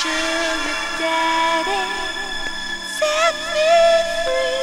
sugar daddy, set me free.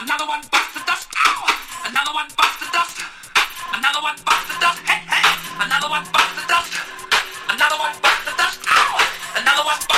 Another one busts the dust. Ow! Another one busts the dust. Another one busts the dust. Hey, hey! Another one busts the dust. Another one busts the dust. Ow! Another one.